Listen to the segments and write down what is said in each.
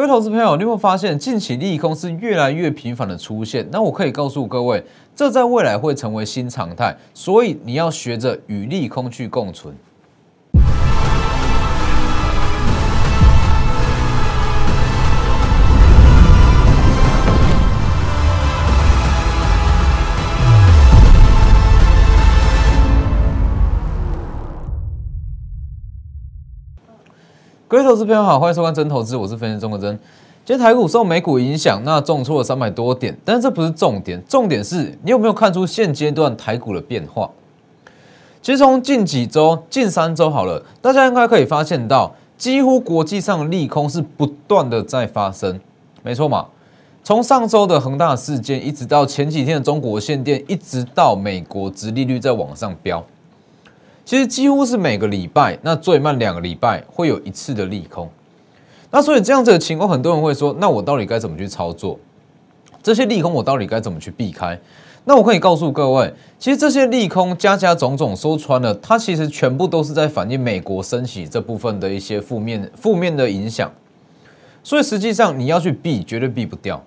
各位投资朋友，你有没有发现近期利空是越来越频繁的出现？那我可以告诉各位，这在未来会成为新常态，所以你要学着与利空去共存。各位投资朋友好，欢迎收看真投资，我是分析中国真。今天台股受美股影响，那重挫了三百多点，但是这不是重点，重点是你有没有看出现阶段台股的变化？其实从近几周、近三周好了，大家应该可以发现到，几乎国际上利空是不断的在发生，没错嘛？从上周的恒大事件，一直到前几天的中国限电，一直到美国殖利率在往上飙。其实几乎是每个礼拜，那最慢两个礼拜会有一次的利空。那所以这样子的情况，很多人会说：那我到底该怎么去操作？这些利空我到底该怎么去避开？那我可以告诉各位，其实这些利空加加种种说穿了，它其实全部都是在反映美国升息这部分的一些负面负面的影响。所以实际上你要去避，绝对避不掉。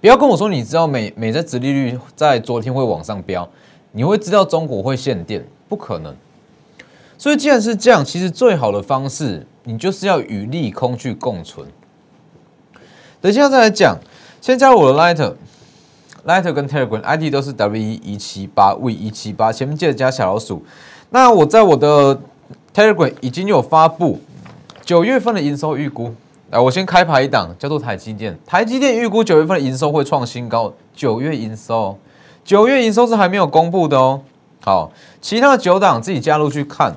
不要跟我说你知道美美债殖利率在昨天会往上飙，你会知道中国会限电，不可能。所以，既然是这样，其实最好的方式，你就是要与利空去共存。等一下再来讲，先加入我的 Lighter，Lighter 跟 Telegram ID 都是 W 一一七八 V 一七八，前面记得加小老鼠。那我在我的 Telegram 已经有发布九月份的营收预估。啊，我先开牌一档，叫做台积电。台积电预估九月份的营收会创新高。九月营收，九月营收是还没有公布的哦。好，其他的九档自己加入去看。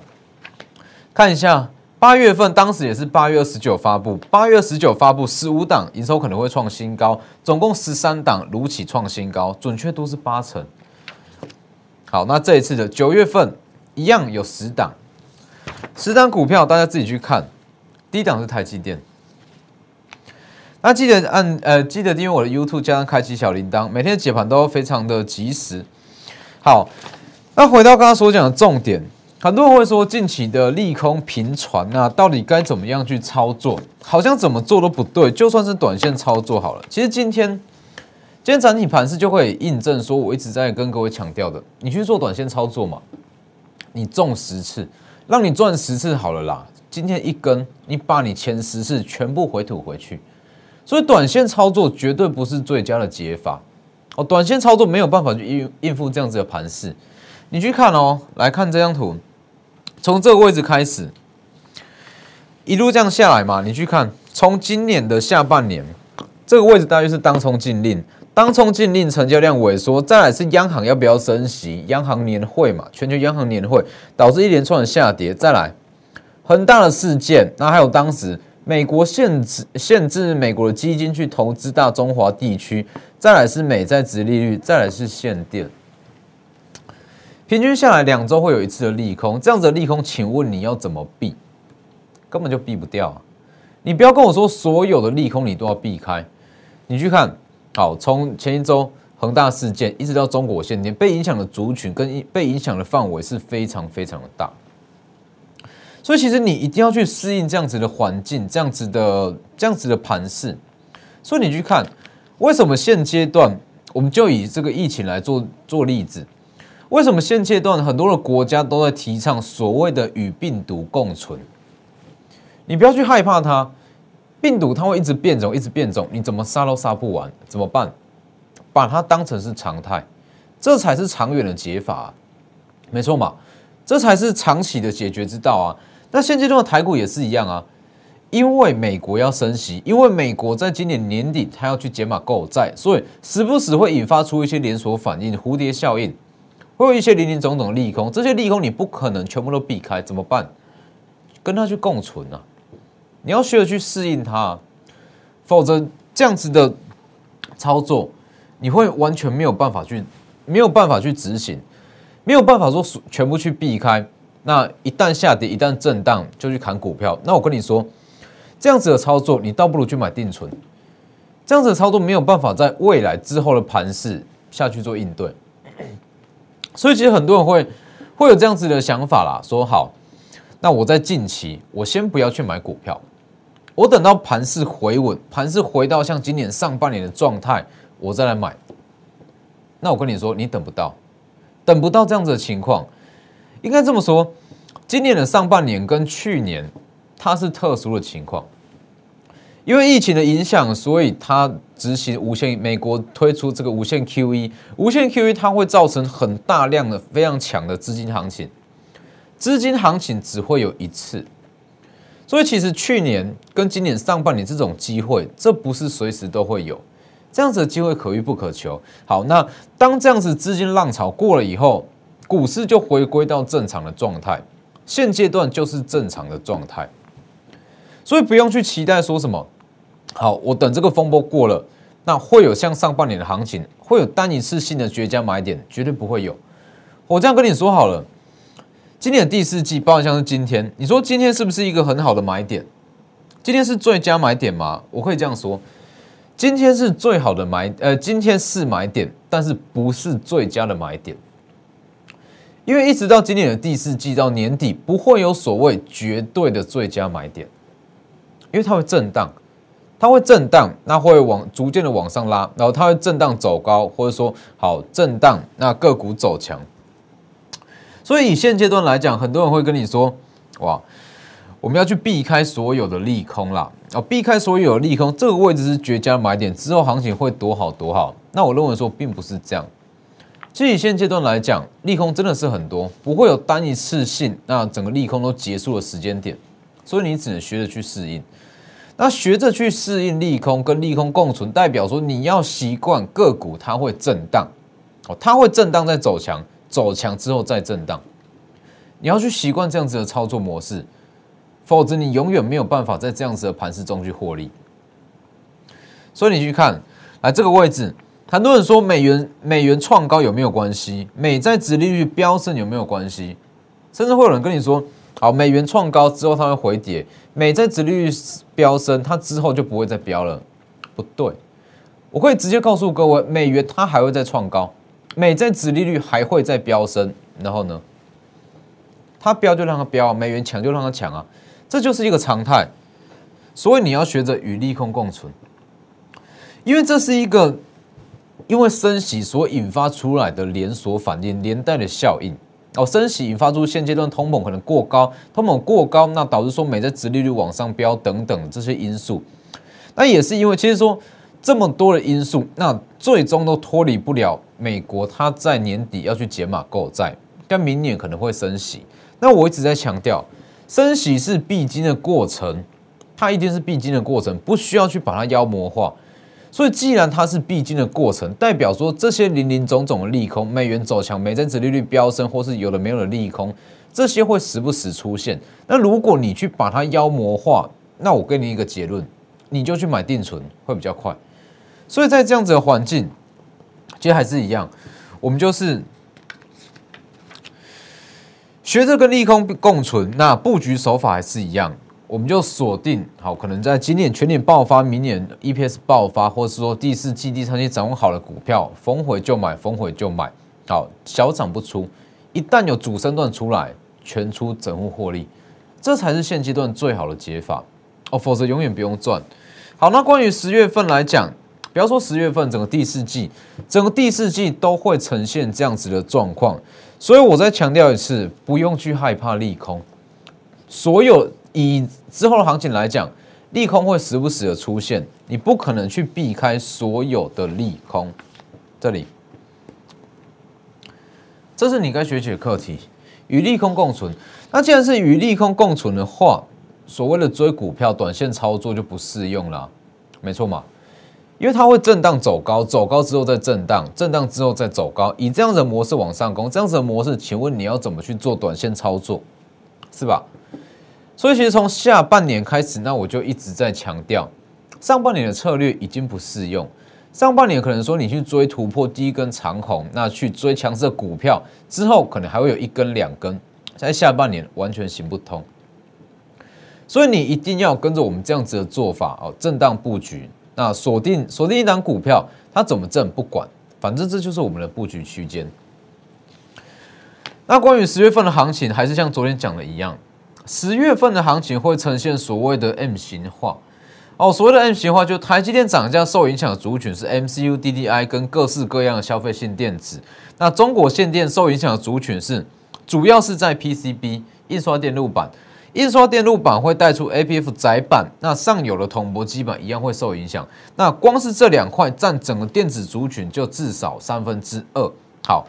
看一下八月份，当时也是八月二十九发布，八月二十九发布十五档营收可能会创新高，总共十三档如期创新高，准确度是八成。好，那这一次的九月份一样有十档，十档股票大家自己去看。第一档是台积电，那记得按呃记得订阅我的 YouTube，加上开启小铃铛，每天解盘都非常的及时。好，那回到刚刚所讲的重点。很多人会说近期的利空频传啊，到底该怎么样去操作？好像怎么做都不对。就算是短线操作好了，其实今天今天整体盘势就会印证说，我一直在跟各位强调的，你去做短线操作嘛，你中十次，让你赚十次好了啦。今天一根，你把你前十次全部回吐回去，所以短线操作绝对不是最佳的解法哦。短线操作没有办法去应应付这样子的盘势，你去看哦，来看这张图。从这个位置开始，一路这样下来嘛，你去看，从今年的下半年，这个位置大约是当冲禁令，当冲禁令成交量萎缩，再来是央行要不要升息，央行年会嘛，全球央行年会导致一连串的下跌，再来很大的事件，那还有当时美国限制限制美国的基金去投资大中华地区，再来是美债值利率，再来是限电。平均下来两周会有一次的利空，这样子的利空，请问你要怎么避？根本就避不掉。你不要跟我说所有的利空你都要避开。你去看，好，从前一周恒大事件一直到中国限电，被影响的族群跟被影响的范围是非常非常的大。所以其实你一定要去适应这样子的环境，这样子的这样子的盘势。所以你去看，为什么现阶段我们就以这个疫情来做做例子？为什么现阶段很多的国家都在提倡所谓的与病毒共存？你不要去害怕它，病毒它会一直变种，一直变种，你怎么杀都杀不完，怎么办？把它当成是常态，这才是长远的解法，没错嘛？这才是长期的解决之道啊！那现阶段的台股也是一样啊，因为美国要升息，因为美国在今年年底它要去解码购债，所以时不时会引发出一些连锁反应、蝴蝶效应。会有一些零零总总的利空，这些利空你不可能全部都避开，怎么办？跟它去共存啊！你要学着去适应它，否则这样子的操作，你会完全没有办法去，没有办法去执行，没有办法说全部去避开。那一旦下跌，一旦震荡，就去砍股票。那我跟你说，这样子的操作，你倒不如去买定存。这样子的操作没有办法在未来之后的盘势下去做应对。所以其实很多人会会有这样子的想法啦，说好，那我在近期我先不要去买股票，我等到盘势回稳，盘势回到像今年上半年的状态，我再来买。那我跟你说，你等不到，等不到这样子的情况，应该这么说，今年的上半年跟去年它是特殊的情况。因为疫情的影响，所以它执行无限美国推出这个无限 QE，无限 QE 它会造成很大量的非常强的资金行情，资金行情只会有一次，所以其实去年跟今年上半年这种机会，这不是随时都会有，这样子的机会可遇不可求。好，那当这样子资金浪潮过了以后，股市就回归到正常的状态，现阶段就是正常的状态，所以不用去期待说什么。好，我等这个风波过了，那会有像上半年的行情，会有单一次性的绝佳买点，绝对不会有。我这样跟你说好了，今年的第四季，包含像是今天，你说今天是不是一个很好的买点？今天是最佳买点吗？我可以这样说，今天是最好的买，呃，今天是买点，但是不是最佳的买点，因为一直到今年的第四季到年底，不会有所谓绝对的最佳买点，因为它会震荡。它会震荡，那会往逐渐的往上拉，然后它会震荡走高，或者说好震荡，那个股走强。所以以现阶段来讲，很多人会跟你说，哇，我们要去避开所有的利空啦，哦，避开所有的利空，这个位置是绝佳买点，之后行情会多好多好。那我认为说并不是这样。其实以现阶段来讲，利空真的是很多，不会有单一次性，那整个利空都结束的时间点，所以你只能学着去适应。那学着去适应利空，跟利空共存，代表说你要习惯个股它会震荡，哦，它会震荡再走强，走强之后再震荡，你要去习惯这样子的操作模式，否则你永远没有办法在这样子的盘势中去获利。所以你去看，来这个位置，很多人说美元美元创高有没有关系？美债殖利率飙升有没有关系？甚至会有人跟你说。好，美元创高之后它会回跌，美债殖利率飙升，它之后就不会再飙了。不对，我可以直接告诉各位，美元它还会再创高，美债殖利率还会再飙升，然后呢，它飙就让它飙啊，美元强就让它强啊，这就是一个常态。所以你要学着与利空共存，因为这是一个因为升息所引发出来的连锁反应，连带的效应。哦，升息引发出现阶段通膨可能过高，通膨过高，那导致说美债殖利率往上飙等等这些因素，那也是因为其实说这么多的因素，那最终都脱离不了美国它在年底要去解码购债，但明年可能会升息。那我一直在强调，升息是必经的过程，它一定是必经的过程，不需要去把它妖魔化。所以，既然它是必经的过程，代表说这些零零总总的利空，美元走强，美债殖利率飙升，或是有的没有的利空，这些会时不时出现。那如果你去把它妖魔化，那我给你一个结论，你就去买定存会比较快。所以在这样子的环境，其实还是一样，我们就是学着跟利空共存，那布局手法还是一样。我们就锁定好，可能在今年全年爆发，明年 EPS 爆发，或是说第四季、第三季掌握好的股票，逢回就买，逢回就买，好，小涨不出，一旦有主升段出来，全出整户获利，这才是现阶段最好的解法哦，否则永远不用赚。好，那关于十月份来讲，不要说十月份，整个第四季，整个第四季都会呈现这样子的状况，所以我再强调一次，不用去害怕利空，所有。以之后的行情来讲，利空会时不时的出现，你不可能去避开所有的利空。这里，这是你该学习的课题，与利空共存。那既然是与利空共存的话，所谓的追股票、短线操作就不适用了，没错嘛？因为它会震荡走高，走高之后再震荡，震荡之后再走高，以这样的模式往上攻，这样子的模式，请问你要怎么去做短线操作，是吧？所以其实从下半年开始，那我就一直在强调，上半年的策略已经不适用。上半年可能说你去追突破第一根长红，那去追强势股票之后，可能还会有一根两根，在下半年完全行不通。所以你一定要跟着我们这样子的做法哦，震荡布局，那锁定锁定一档股票，它怎么震不管，反正这就是我们的布局区间。那关于十月份的行情，还是像昨天讲的一样。十月份的行情会呈现所谓的 M 型化，哦，所谓的 M 型化，就台积电涨价受影响的族群是 MCU、DDI 跟各式各样的消费性电子。那中国限电受影响的族群是主要是在 PCB、印刷电路板。印刷电路板会带出 APF 载板，那上游的铜箔基板一样会受影响。那光是这两块占整个电子族群就至少三分之二。好，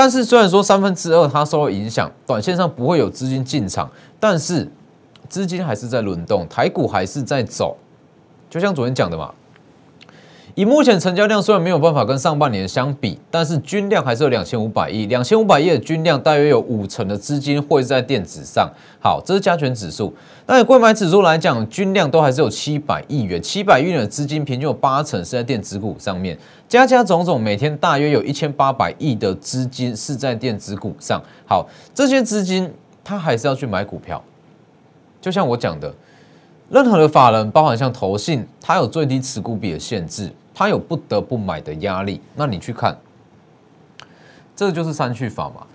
但是虽然说三分之二它受到影响，短线上不会有资金进场，但是资金还是在轮动，台股还是在走。就像昨天讲的嘛，以目前成交量虽然没有办法跟上半年相比，但是均量还是有两千五百亿，两千五百亿的均量大约有五成的资金会在电子上。好，这是加权指数。那以贵买指数来讲，均量都还是有七百亿元，七百亿元的资金平均有八成是在电子股上面，加加种种，每天大约有一千八百亿的资金是在电子股上。好，这些资金它还是要去买股票，就像我讲的。任何的法人，包含像投信，它有最低持股比的限制，它有不得不买的压力。那你去看，这就是三去法嘛。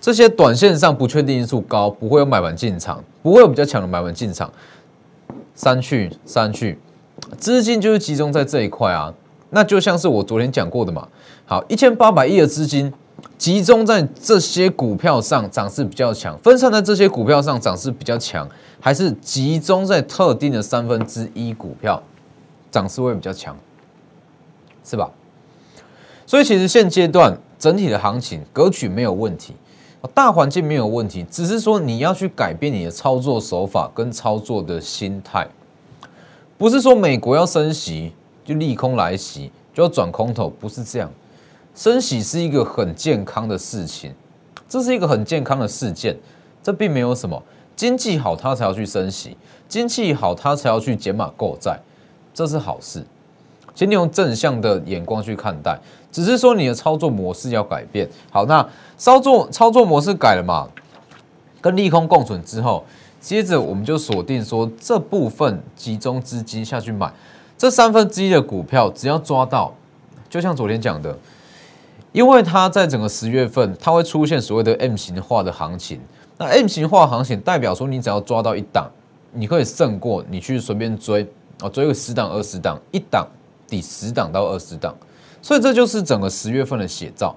这些短线上不确定因素高，不会有买盘进场，不会有比较强的买盘进场。三去三去，资金就是集中在这一块啊。那就像是我昨天讲过的嘛。好，一千八百亿的资金。集中在这些股票上涨势比较强，分散在这些股票上涨势比较强，还是集中在特定的三分之一股票涨势会比较强，是吧？所以其实现阶段整体的行情格局没有问题，大环境没有问题，只是说你要去改变你的操作手法跟操作的心态，不是说美国要升息就利空来袭就要转空头，不是这样。升息是一个很健康的事情，这是一个很健康的事件，这并没有什么。经济好他才要去升息，经济好他才要去减码购债，这是好事，请你用正向的眼光去看待，只是说你的操作模式要改变。好，那操作操作模式改了嘛？跟利空共存之后，接着我们就锁定说这部分集中资金下去买这三分之一的股票，只要抓到，就像昨天讲的。因为它在整个十月份，它会出现所谓的 M 型化的行情。那 M 型化行情代表说，你只要抓到一档，你可以胜过你去随便追啊，追个十档、二十档，一档抵十档到二十档。所以这就是整个十月份的写照。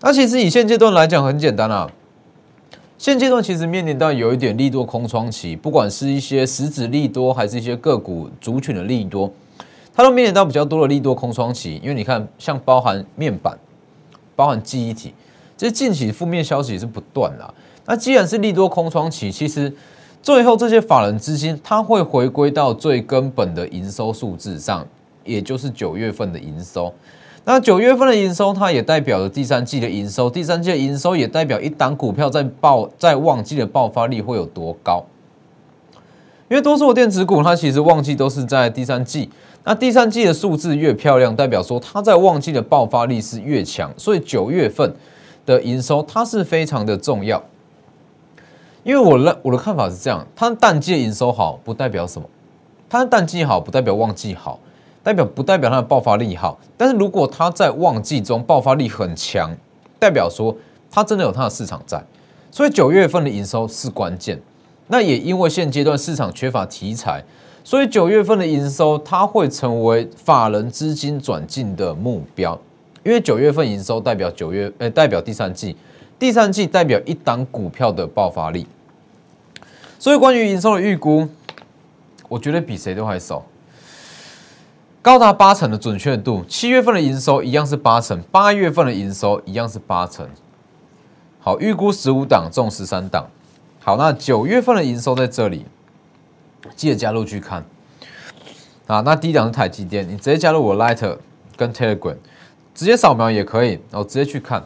那其实以现阶段来讲，很简单啊。现阶段其实面临到有一点利多空窗期，不管是一些实质利多，还是一些个股族群的利多，它都面临到比较多的利多空窗期。因为你看，像包含面板。包含记忆体，这近期负面消息是不断的。那既然是利多空窗期，其实最后这些法人资金，它会回归到最根本的营收数字上，也就是九月份的营收。那九月份的营收，它也代表了第三季的营收。第三季的营收也代表一档股票在爆在旺季的爆发力会有多高。因为多数的电子股，它其实旺季都是在第三季。那第三季的数字越漂亮，代表说它在旺季的爆发力是越强，所以九月份的营收它是非常的重要。因为我的我的看法是这样，它淡季的营收好不代表什么，它淡季好不代表旺季好，代表不代表它的爆发力好。但是如果它在旺季中爆发力很强，代表说它真的有它的市场在，所以九月份的营收是关键。那也因为现阶段市场缺乏题材。所以九月份的营收，它会成为法人资金转进的目标，因为九月份营收代表九月，呃，代表第三季，第三季代表一档股票的爆发力。所以关于营收的预估，我觉得比谁都还少，高达八成的准确度。七月份的营收一样是八成，八月份的营收一样是八成。好，预估十五档中十三档。好，那九月份的营收在这里。记得加入去看啊！那第一档是台积电，你直接加入我 Light 跟 Telegram，直接扫描也可以，然后直接去看。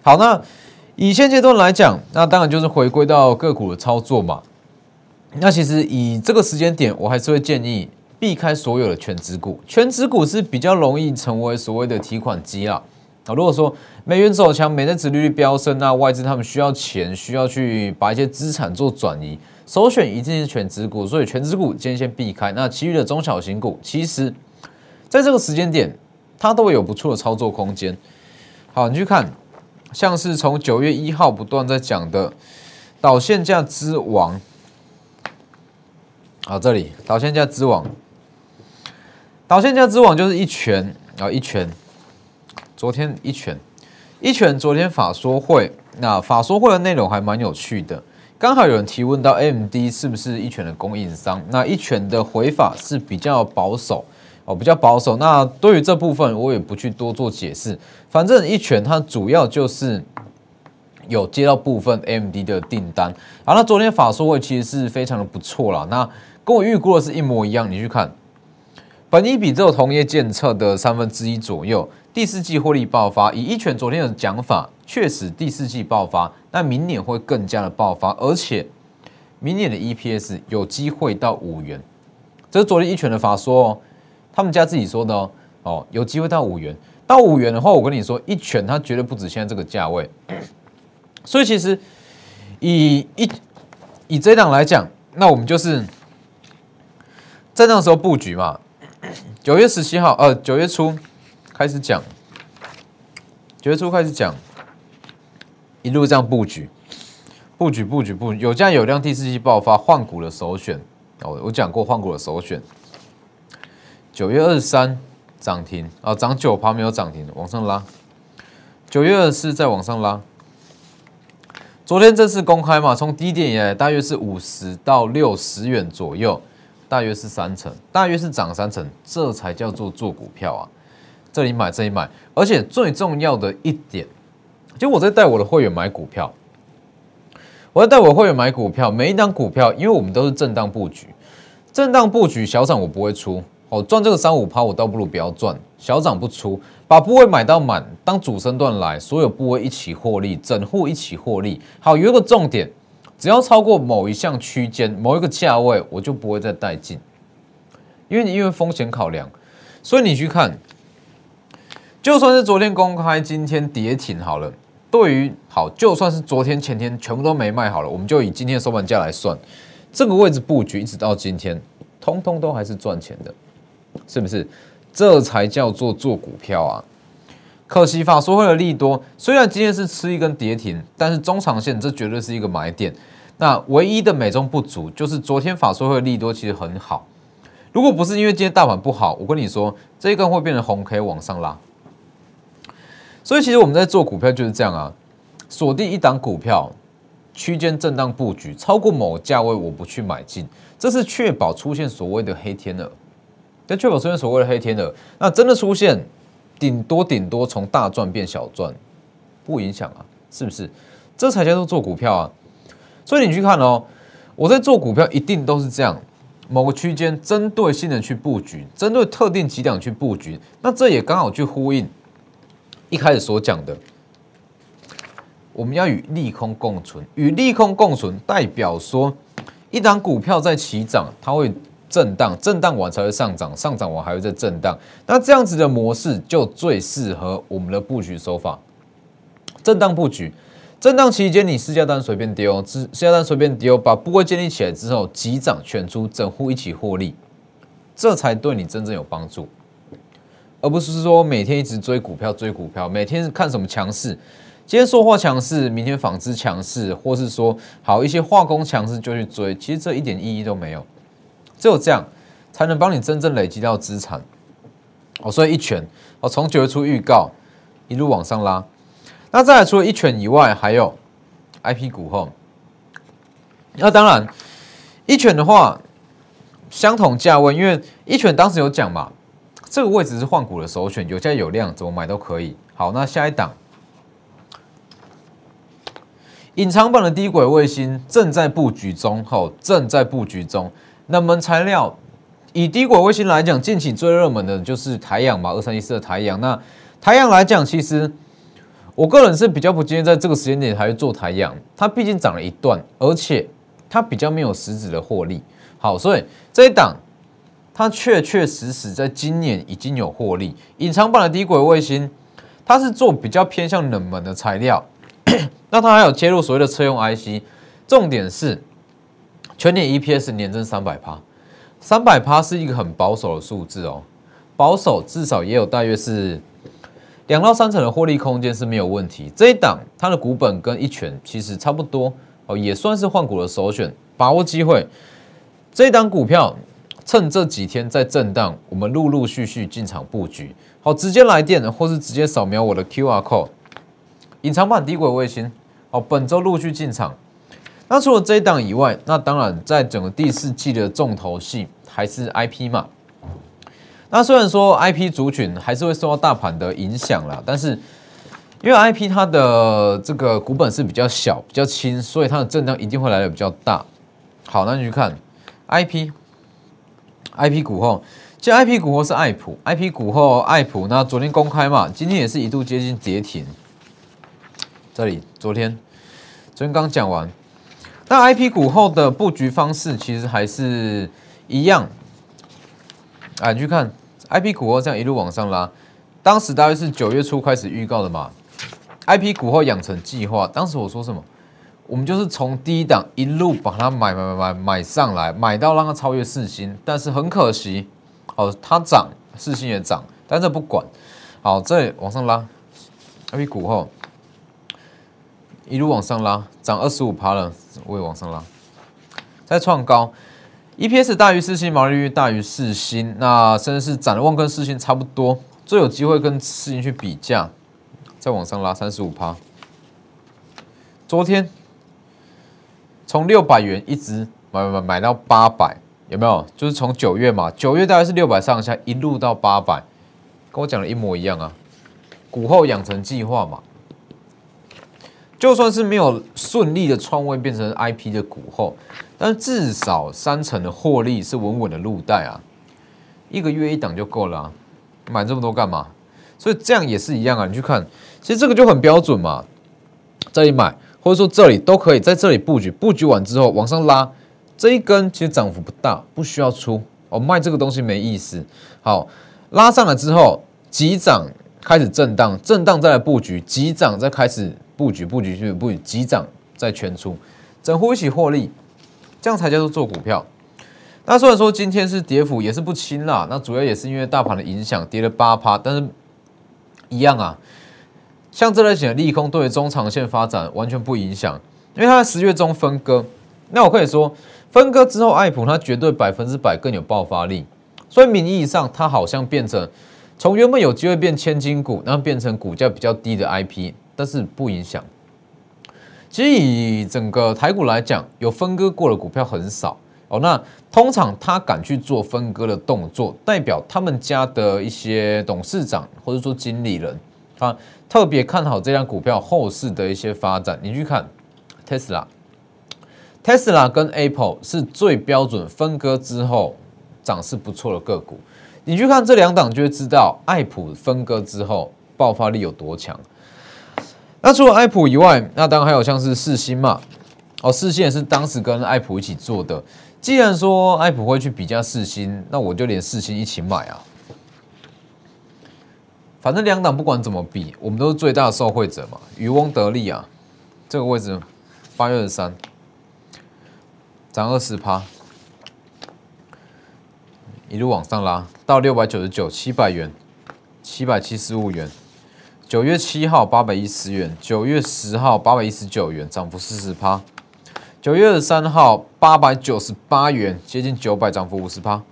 好，那以现阶段来讲，那当然就是回归到个股的操作嘛。那其实以这个时间点，我还是会建议避开所有的全值股，全值股是比较容易成为所谓的提款机啊。啊，如果说美元走强，美债殖利率飙升，那外资他们需要钱，需要去把一些资产做转移。首选一定是全值股，所以全值股今天先避开。那其余的中小型股，其实在这个时间点，它都会有不错的操作空间。好，你去看，像是从九月一号不断在讲的导线价之王，好，这里导线价之王导线价之王就是一拳啊，一拳。昨天一拳，一拳。昨天法说会，那法说会的内容还蛮有趣的。刚好有人提问到 AMD 是不是一拳的供应商？那一拳的回法是比较保守哦，比较保守。那对于这部分，我也不去多做解释。反正一拳它主要就是有接到部分 AMD 的订单。好，那昨天法说会其实是非常的不错了。那跟我预估的是一模一样。你去看，本一比只有同业监测的三分之一左右。第四季获利爆发，以一拳昨天的讲法，确实第四季爆发，那明年会更加的爆发，而且明年的 EPS 有机会到五元，这是昨天一拳的法说哦，他们家自己说的哦，哦，有机会到五元，到五元的话，我跟你说，一拳它绝对不止现在这个价位，所以其实以一以这档来讲，那我们就是在那时候布局嘛，九月十七号，呃，九月初。开始讲，九月初开始讲，一路这样布局，布局布局布局，有价有量，第四季爆发，换股的首选哦。我讲过换股的首选，九月二十三涨停啊，涨九趴没有涨停，往上拉。九月二十四再往上拉，昨天正式公开嘛，从低点以来大约是五十到六十元左右，大约是三成，大约是涨三成，这才叫做做股票啊。这里买，这里买，而且最重要的一点，就我在带我的会员买股票，我在带我的会员买股票，每一张股票，因为我们都是震荡布局，震荡布局小涨我不会出，哦，赚这个三五趴我倒不如不要赚，小涨不出，把部位买到满，当主升段来，所有部位一起获利，整户一起获利。好，有一个重点，只要超过某一项区间，某一个价位，我就不会再带进，因为你因为风险考量，所以你去看。就算是昨天公开，今天跌停好了。对于好，就算是昨天、前天全部都没卖好了，我们就以今天的收盘价来算，这个位置布局一直到今天，通通都还是赚钱的，是不是？这才叫做做股票啊！可惜法说会的利多，虽然今天是吃一根跌停，但是中长线这绝对是一个买点。那唯一的美中不足就是昨天法说会的利多其实很好，如果不是因为今天大盘不好，我跟你说，这一根会变成红 K 往上拉。所以其实我们在做股票就是这样啊，锁定一档股票，区间震荡布局，超过某价位我不去买进，这是确保出现所谓的黑天鹅。要确保出现所谓的黑天鹅，那真的出现，顶多顶多从大赚变小赚，不影响啊，是不是？这才叫做做股票啊。所以你去看哦，我在做股票一定都是这样，某个区间针对性的去布局，针对特定几档去布局，那这也刚好去呼应。一开始所讲的，我们要与利空共存，与利空共存代表说，一档股票在起涨，它会震荡，震荡完才会上涨，上涨完还会再震荡。那这样子的模式就最适合我们的布局手法。震荡布局，震荡期间你私家单随便丢，私私家单随便丢，把部位建立起来之后，急涨全出，整户一起获利，这才对你真正有帮助。而不是说每天一直追股票追股票，每天看什么强势，今天说话强势，明天纺织强势，或是说好一些化工强势就去追，其实这一点意义都没有。只有这样才能帮你真正累积到资产。哦，所以一拳，我从九月初预告一路往上拉。那再来除了一拳以外，还有 I P 股后。那当然一拳的话，相同价位，因为一拳当时有讲嘛。这个位置是换股的首选，有价有量，怎么买都可以。好，那下一档，隐藏版的低轨卫星正在布局中，吼，正在布局中。那么材料，以低轨卫星来讲，近期最热门的就是台阳吧，二三一四的台阳。那台阳来讲，其实我个人是比较不建议在这个时间点还去做台阳，它毕竟涨了一段，而且它比较没有实质的获利。好，所以这一档。它确确实实在今年已经有获利。隐藏版的低轨卫星，它是做比较偏向冷门的材料，那它还有切入所谓的车用 IC。重点是全年 EPS 年增三百趴，三百趴是一个很保守的数字哦，保守至少也有大约是两到三成的获利空间是没有问题。这一档它的股本跟一拳其实差不多哦，也算是换股的首选，把握机会。这一档股票。趁这几天在震荡，我们陆陆续续进场布局。好，直接来电或是直接扫描我的 Q R code，隐藏版低轨卫星。好，本周陆续进场。那除了这一档以外，那当然在整个第四季的重头戏还是 I P 嘛。那虽然说 I P 族群还是会受到大盘的影响啦，但是因为 I P 它的这个股本是比较小、比较轻，所以它的震荡一定会来的比较大。好，那你去看 I P，I P 股后，其实 I P 股后是爱普，I P 股后爱普，那昨天公开嘛，今天也是一度接近跌停。这里昨天昨天刚讲完，那 I P 股后的布局方式其实还是一样。啊，你去看。I P 股后这样一路往上拉，当时大约是九月初开始预告的嘛。I P 股后养成计划，当时我说什么？我们就是从低档一路把它买买买买买上来，买到让它超越四星。但是很可惜，哦，它涨，四星也涨，但这不管。好，这里往上拉，I P 股后一路往上拉，涨二十五趴了，我也往上拉，再创高。EPS 大于四星，毛利率大于四星，那甚至是展望跟四星差不多，最有机会跟四星去比价，再往上拉三十五趴。昨天从六百元一直买买买买到八百，有没有？就是从九月嘛，九月大概是六百上下，一路到八百，跟我讲的一模一样啊。股后养成计划嘛，就算是没有顺利的创位变成 IP 的股后。但至少三成的获利是稳稳的入袋啊，一个月一档就够了，买这么多干嘛？所以这样也是一样啊，你去看，其实这个就很标准嘛，这里买或者说这里都可以在这里布局，布局完之后往上拉，这一根其实涨幅不大，不需要出哦，卖这个东西没意思。好，拉上来之后急涨开始震荡，震荡再来布局，急涨再开始布局，布局去布局，急涨再全出，整户一起获利。这样才叫做做股票。那虽然说今天是跌幅也是不轻啦，那主要也是因为大盘的影响，跌了八趴。但是一样啊，像这类型的利空对于中长线发展完全不影响，因为它在十月中分割。那我可以说，分割之后，爱普它绝对百分之百更有爆发力。所以名义上它好像变成从原本有机会变千金股，然后变成股价比较低的 IP，但是不影响。其实以整个台股来讲，有分割过的股票很少哦。那通常他敢去做分割的动作，代表他们家的一些董事长或者说经理人，他特别看好这张股票后市的一些发展。你去看 Tesla，Tesla 跟 Apple 是最标准分割之后涨势不错的个股。你去看这两档，就会知道爱普分割之后爆发力有多强。那除了爱普以外，那当然还有像是四星嘛，哦，四星也是当时跟爱普一起做的。既然说爱普会去比价四星，那我就连四星一起买啊。反正两档不管怎么比，我们都是最大的受惠者嘛，渔翁得利啊。这个位置八月二十三，涨二十趴，一路往上拉到六百九十九，七百元，七百七十五元。九月七号八百一十元，九月十号八百一十九元，涨幅四十趴。九月二十三号八百九十八元，接近九百，涨幅五十趴。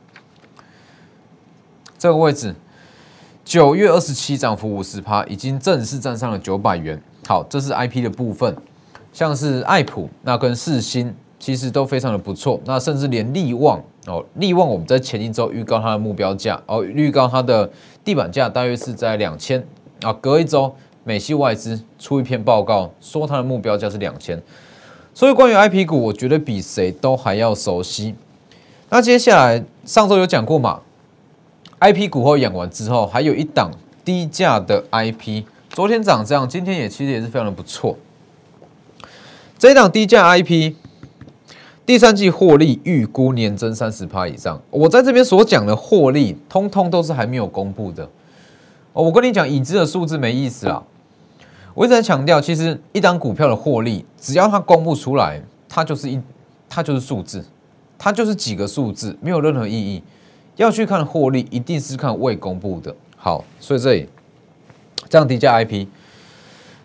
这个位置，九月二十七涨幅五十趴，已经正式站上了九百元。好，这是 I P 的部分，像是爱普那跟四星其实都非常的不错，那甚至连利旺哦，利旺我们在前一周预告它的目标价哦，预告它的地板价大约是在两千。啊，隔一周，美系外资出一篇报告，说它的目标价是两千，所以关于 I P 股，我觉得比谁都还要熟悉。那接下来上周有讲过嘛？I P 股后养完之后，还有一档低价的 I P，昨天涨这样，今天也其实也是非常的不错。这一档低价 I P，第三季获利预估年增三十趴以上，我在这边所讲的获利，通通都是还没有公布的。哦，我跟你讲，已知的数字没意思啦。我一直在强调，其实一张股票的获利，只要它公布出来，它就是一，它就是数字，它就是几个数字，没有任何意义。要去看获利，一定是看未公布的。好，所以这里这样低价 IP，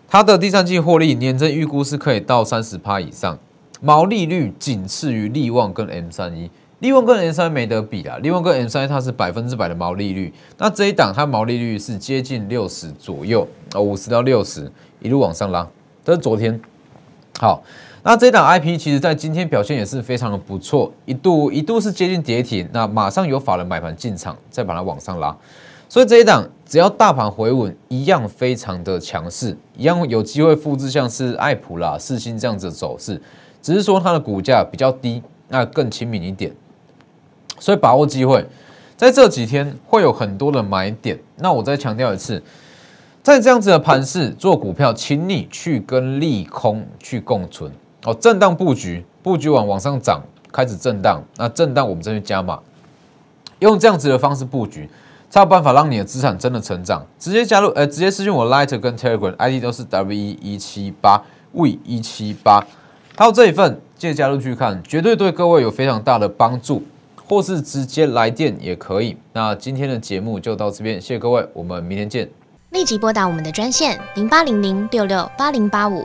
它的第三季获利年增预估是可以到三十趴以上，毛利率仅次于利旺跟 M 三一利旺跟 M 三没得比啊，利旺跟 M 三它是百分之百的毛利率，那这一档它毛利率是接近六十左右啊，五十到六十一路往上拉，这是昨天。好，那这一档 IP 其实在今天表现也是非常的不错，一度一度是接近跌停，那马上有法人买盘进场，再把它往上拉，所以这一档只要大盘回稳，一样非常的强势，一样有机会复制像是爱普啦、四星这样子的走势，只是说它的股价比较低，那更亲民一点。所以把握机会，在这几天会有很多的买点。那我再强调一次，在这样子的盘势做股票，请你去跟利空去共存哦。震荡布局，布局往往上涨，开始震荡，那震荡我们再去加码，用这样子的方式布局，才有办法让你的资产真的成长。直接加入，呃，直接私信我 Light 跟 Telegram ID 都是 W 一七八 V 一七八，还有这一份，记得加入去看，绝对对各位有非常大的帮助。或是直接来电也可以。那今天的节目就到这边，谢谢各位，我们明天见。立即拨打我们的专线零八零零六六八零八五